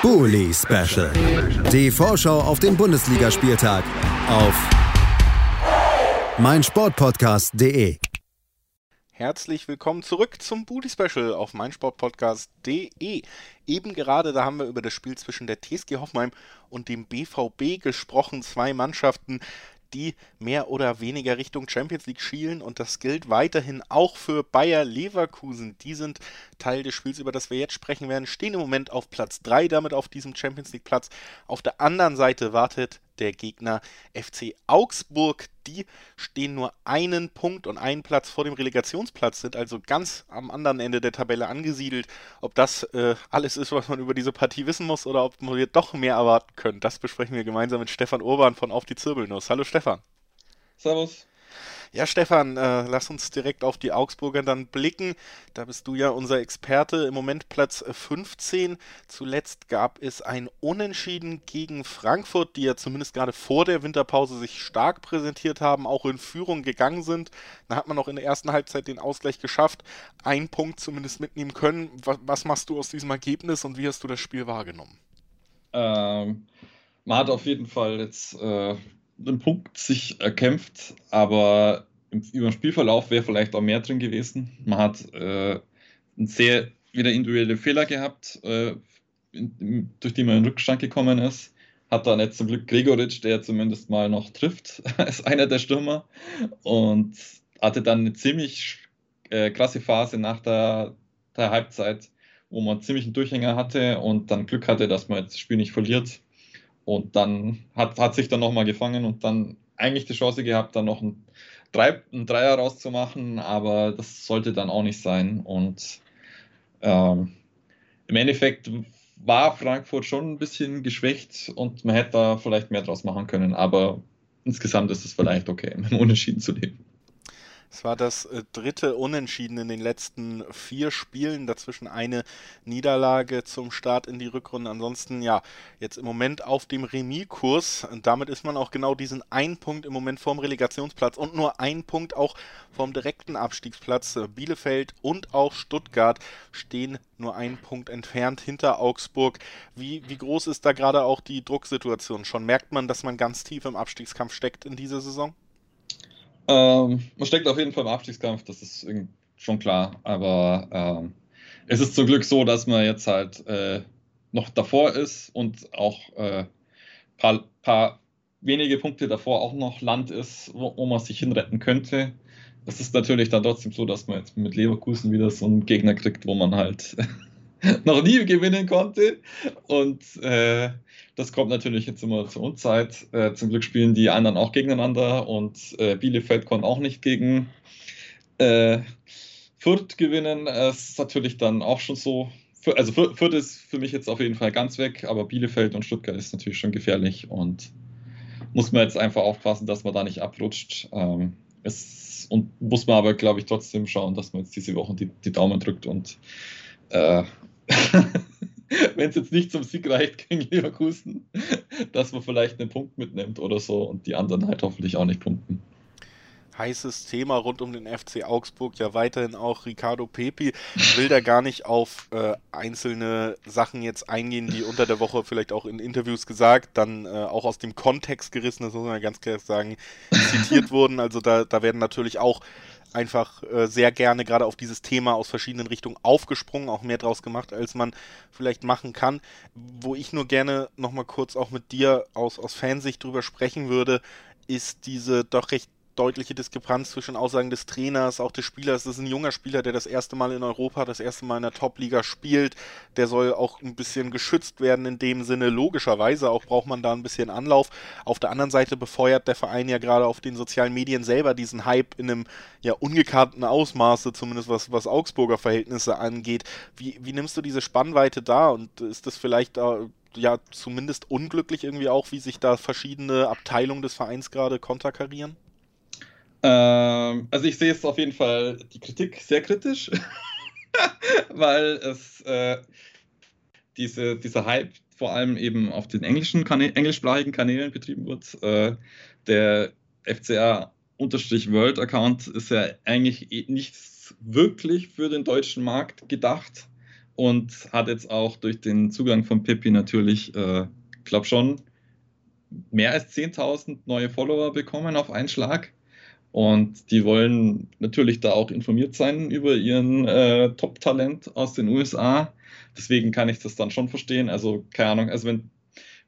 Bully Special. Die Vorschau auf den Bundesligaspieltag auf meinsportpodcast.de. Herzlich willkommen zurück zum Bully Special auf meinsportpodcast.de. Eben gerade, da haben wir über das Spiel zwischen der TSG Hoffenheim und dem BVB gesprochen. Zwei Mannschaften, die mehr oder weniger Richtung Champions League schielen und das gilt weiterhin auch für Bayer Leverkusen. Die sind Teil des Spiels, über das wir jetzt sprechen werden, stehen im Moment auf Platz 3, damit auf diesem Champions League Platz. Auf der anderen Seite wartet der Gegner FC Augsburg. Die stehen nur einen Punkt und einen Platz vor dem Relegationsplatz, sind also ganz am anderen Ende der Tabelle angesiedelt. Ob das äh, alles ist, was man über diese Partie wissen muss oder ob wir doch mehr erwarten können, das besprechen wir gemeinsam mit Stefan Urban von Auf die Zirbelnuss. Hallo Stefan. Servus. Ja, Stefan, äh, lass uns direkt auf die Augsburger dann blicken. Da bist du ja unser Experte. Im Moment Platz 15. Zuletzt gab es ein Unentschieden gegen Frankfurt, die ja zumindest gerade vor der Winterpause sich stark präsentiert haben, auch in Führung gegangen sind. Da hat man auch in der ersten Halbzeit den Ausgleich geschafft, einen Punkt zumindest mitnehmen können. Was, was machst du aus diesem Ergebnis und wie hast du das Spiel wahrgenommen? Ähm, man hat auf jeden Fall jetzt äh, einen Punkt sich erkämpft, aber im, über den Spielverlauf wäre vielleicht auch mehr drin gewesen. Man hat äh, sehr wieder individuelle Fehler gehabt, äh, in, durch die man in Rückstand gekommen ist. Hat dann jetzt zum Glück Gregoritsch, der zumindest mal noch trifft, als einer der Stürmer. Und hatte dann eine ziemlich äh, krasse Phase nach der, der Halbzeit, wo man ziemlich einen Durchhänger hatte und dann Glück hatte, dass man das Spiel nicht verliert. Und dann hat, hat sich dann nochmal gefangen und dann eigentlich die Chance gehabt, dann noch ein, Drei, ein Dreier rauszumachen, aber das sollte dann auch nicht sein. Und ähm, im Endeffekt war Frankfurt schon ein bisschen geschwächt und man hätte da vielleicht mehr draus machen können, aber insgesamt ist es vielleicht okay, mit dem Unentschieden zu leben. Es war das äh, dritte Unentschieden in den letzten vier Spielen, dazwischen eine Niederlage zum Start in die Rückrunde. Ansonsten ja, jetzt im Moment auf dem Remis-Kurs. Damit ist man auch genau diesen einen Punkt im Moment vorm Relegationsplatz und nur ein Punkt auch vom direkten Abstiegsplatz. Bielefeld und auch Stuttgart stehen nur einen Punkt entfernt hinter Augsburg. Wie, wie groß ist da gerade auch die Drucksituation? Schon merkt man, dass man ganz tief im Abstiegskampf steckt in dieser Saison? Ähm, man steckt auf jeden Fall im Abstiegskampf, das ist schon klar. Aber ähm, es ist zum Glück so, dass man jetzt halt äh, noch davor ist und auch ein äh, paar, paar, wenige Punkte davor auch noch Land ist, wo, wo man sich hinretten könnte. Es ist natürlich dann trotzdem so, dass man jetzt mit Leverkusen wieder so einen Gegner kriegt, wo man halt noch nie gewinnen konnte. Und äh, das kommt natürlich jetzt immer zur Unzeit. Äh, zum Glück spielen die anderen auch gegeneinander und äh, Bielefeld konnte auch nicht gegen äh, Fürth gewinnen. Es ist natürlich dann auch schon so. Also Fürth ist für mich jetzt auf jeden Fall ganz weg, aber Bielefeld und Stuttgart ist natürlich schon gefährlich und muss man jetzt einfach aufpassen, dass man da nicht abrutscht. Ähm, es, und muss man aber, glaube ich, trotzdem schauen, dass man jetzt diese Woche die, die Daumen drückt und äh, wenn es jetzt nicht zum Sieg reicht gegen Leverkusen, dass man vielleicht einen Punkt mitnimmt oder so und die anderen halt hoffentlich auch nicht punkten heißes Thema rund um den FC Augsburg, ja weiterhin auch Ricardo Pepi. Will da gar nicht auf äh, einzelne Sachen jetzt eingehen, die unter der Woche vielleicht auch in Interviews gesagt, dann äh, auch aus dem Kontext gerissen, das muss man ja ganz klar sagen, zitiert wurden. Also da, da werden natürlich auch einfach äh, sehr gerne gerade auf dieses Thema aus verschiedenen Richtungen aufgesprungen, auch mehr draus gemacht, als man vielleicht machen kann. Wo ich nur gerne nochmal kurz auch mit dir aus, aus Fansicht drüber sprechen würde, ist diese doch recht deutliche Diskrepanz zwischen Aussagen des Trainers, auch des Spielers. Das ist ein junger Spieler, der das erste Mal in Europa, das erste Mal in der Top-Liga spielt. Der soll auch ein bisschen geschützt werden in dem Sinne. Logischerweise auch braucht man da ein bisschen Anlauf. Auf der anderen Seite befeuert der Verein ja gerade auf den sozialen Medien selber diesen Hype in einem ja ungekannten Ausmaße, zumindest was, was Augsburger Verhältnisse angeht. Wie, wie nimmst du diese Spannweite da und ist das vielleicht da ja zumindest unglücklich irgendwie auch, wie sich da verschiedene Abteilungen des Vereins gerade konterkarieren? Ähm, also ich sehe es auf jeden Fall die Kritik sehr kritisch, weil es äh, diese, dieser Hype vor allem eben auf den englischen Kanä englischsprachigen Kanälen betrieben wird. Äh, der FCA World Account ist ja eigentlich eh nicht wirklich für den deutschen Markt gedacht und hat jetzt auch durch den Zugang von Pippi natürlich, äh, glaube schon, mehr als 10.000 neue Follower bekommen auf einen Schlag. Und die wollen natürlich da auch informiert sein über ihren äh, Top-Talent aus den USA. Deswegen kann ich das dann schon verstehen. Also, keine Ahnung, also wenn,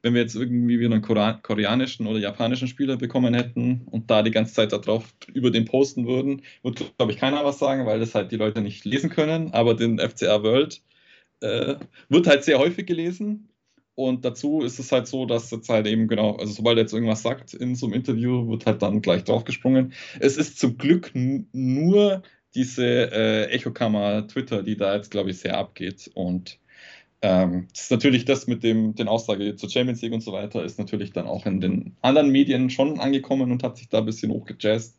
wenn wir jetzt irgendwie wieder einen koreanischen oder japanischen Spieler bekommen hätten und da die ganze Zeit darauf über den posten würden, würde, glaube ich, keiner was sagen, weil das halt die Leute nicht lesen können. Aber den FCR World äh, wird halt sehr häufig gelesen. Und dazu ist es halt so, dass jetzt halt eben genau, also sobald er jetzt irgendwas sagt in so einem Interview, wird halt dann gleich draufgesprungen. Es ist zum Glück nur diese äh, Echokammer Twitter, die da jetzt, glaube ich, sehr abgeht. Und ähm, das ist natürlich das mit dem, den Aussage zur Champions League und so weiter, ist natürlich dann auch in den anderen Medien schon angekommen und hat sich da ein bisschen hochgejazzt.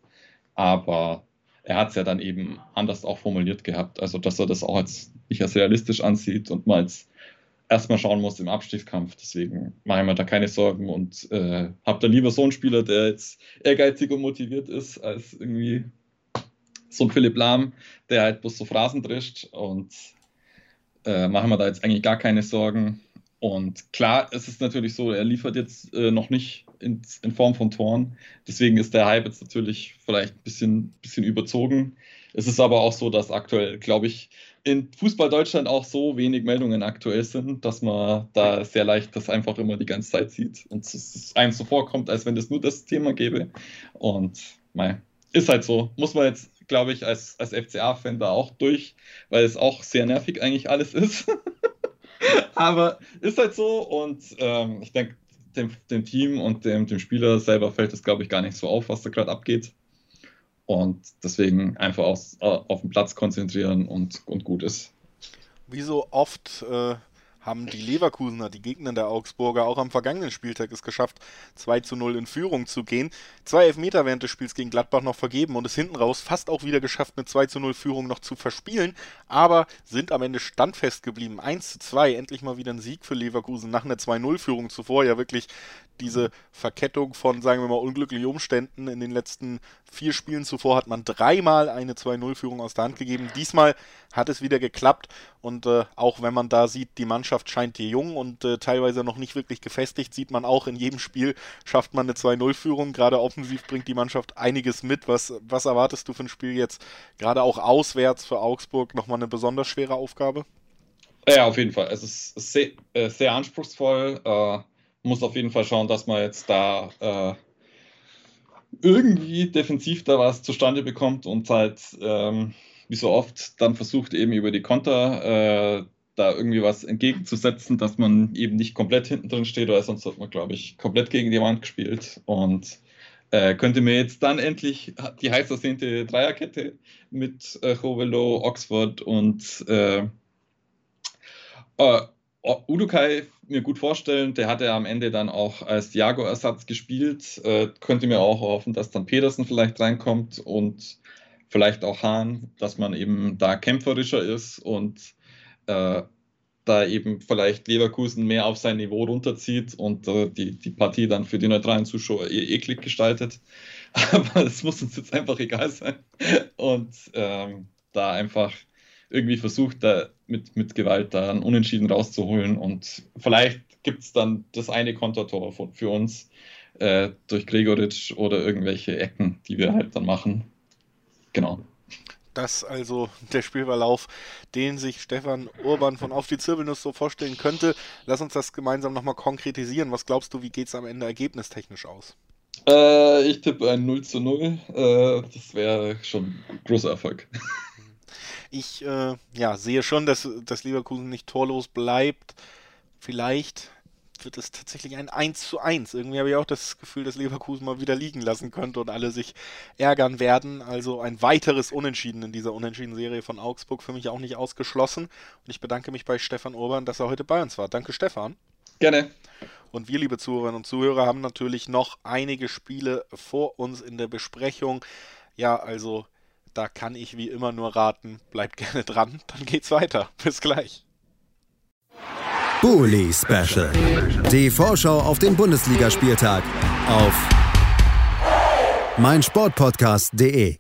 Aber er hat es ja dann eben anders auch formuliert gehabt. Also, dass er das auch als nicht als realistisch ansieht und mal als erstmal schauen muss im Abstiegskampf. Deswegen mache ich mir da keine Sorgen und äh, habe da lieber so einen Spieler, der jetzt ehrgeizig und motiviert ist, als irgendwie so ein Philipp Lahm, der halt bloß so Phrasen drischt und äh, machen wir da jetzt eigentlich gar keine Sorgen. Und klar, es ist natürlich so, er liefert jetzt äh, noch nicht in, in, Form von Toren. Deswegen ist der Hype jetzt natürlich vielleicht ein bisschen, bisschen überzogen. Es ist aber auch so, dass aktuell, glaube ich, in Fußball Deutschland auch so wenig Meldungen aktuell sind, dass man da sehr leicht das einfach immer die ganze Zeit sieht und es einem so vorkommt, als wenn es nur das Thema gäbe. Und mei, ist halt so. Muss man jetzt glaube ich, als, als FCA-Fan da auch durch, weil es auch sehr nervig eigentlich alles ist. Aber ist halt so und ähm, ich denke, dem, dem, Team und dem, dem Spieler selber fällt es, glaube ich, gar nicht so auf, was da gerade abgeht. Und deswegen einfach aus, auf den Platz konzentrieren und, und gut ist. Wie so oft äh, haben die Leverkusener, die Gegner der Augsburger, auch am vergangenen Spieltag es geschafft, 2 zu 0 in Führung zu gehen. Zwei Elfmeter während des Spiels gegen Gladbach noch vergeben und es hinten raus fast auch wieder geschafft, eine 2 zu 0 Führung noch zu verspielen, aber sind am Ende standfest geblieben. 1 zu 2, endlich mal wieder ein Sieg für Leverkusen nach einer 2-0-Führung zuvor. Ja, wirklich diese Verkettung von, sagen wir mal, unglücklichen Umständen. In den letzten vier Spielen zuvor hat man dreimal eine 2-0-Führung aus der Hand gegeben. Diesmal hat es wieder geklappt und äh, auch wenn man da sieht, die Mannschaft scheint hier jung und äh, teilweise noch nicht wirklich gefestigt, sieht man auch in jedem Spiel schafft man eine 2-0-Führung. Gerade offensiv bringt die Mannschaft einiges mit. Was, was erwartest du für ein Spiel jetzt, gerade auch auswärts für Augsburg, nochmal eine besonders schwere Aufgabe? Ja, auf jeden Fall. Es ist sehr, äh, sehr anspruchsvoll. Muss auf jeden Fall schauen, dass man jetzt da äh, irgendwie defensiv da was zustande bekommt und halt, ähm, wie so oft, dann versucht eben über die Konter äh, da irgendwie was entgegenzusetzen, dass man eben nicht komplett hinten drin steht, weil sonst hat man, glaube ich, komplett gegen die Wand gespielt. Und äh, könnte mir jetzt dann endlich die heiß ersehnte Dreierkette mit äh, Hovelo, Oxford und äh, äh Udukai mir gut vorstellen. Der hatte am Ende dann auch als Diago-Ersatz gespielt. Äh, könnte mir auch hoffen, dass dann Pedersen vielleicht reinkommt und vielleicht auch Hahn, dass man eben da kämpferischer ist und äh, da eben vielleicht Leverkusen mehr auf sein Niveau runterzieht und äh, die, die Partie dann für die neutralen Zuschauer eher eklig gestaltet. Aber das muss uns jetzt einfach egal sein. Und ähm, da einfach irgendwie versucht, da mit, mit Gewalt da einen Unentschieden rauszuholen. Und vielleicht gibt es dann das eine Kontertor für uns äh, durch Gregoritsch oder irgendwelche Ecken, die wir halt dann machen. Genau. Das also der Spielverlauf, den sich Stefan Urban von Auf die Zirbelnuss so vorstellen könnte. Lass uns das gemeinsam nochmal konkretisieren. Was glaubst du, wie geht es am Ende ergebnistechnisch aus? Äh, ich tippe ein 0 zu 0. Äh, das wäre schon ein großer Erfolg. Ich äh, ja, sehe schon, dass, dass Leverkusen nicht torlos bleibt. Vielleicht wird es tatsächlich ein 1 zu 1. Irgendwie habe ich auch das Gefühl, dass Leverkusen mal wieder liegen lassen könnte und alle sich ärgern werden. Also ein weiteres Unentschieden in dieser Unentschieden-Serie von Augsburg für mich auch nicht ausgeschlossen. Und ich bedanke mich bei Stefan Urban, dass er heute bei uns war. Danke, Stefan. Gerne. Und wir, liebe Zuhörerinnen und Zuhörer, haben natürlich noch einige Spiele vor uns in der Besprechung. Ja, also da kann ich wie immer nur raten, bleibt gerne dran, dann geht's weiter. Bis gleich. Bully Special. Die Vorschau auf den Bundesligaspieltag auf meinsportpodcast.de.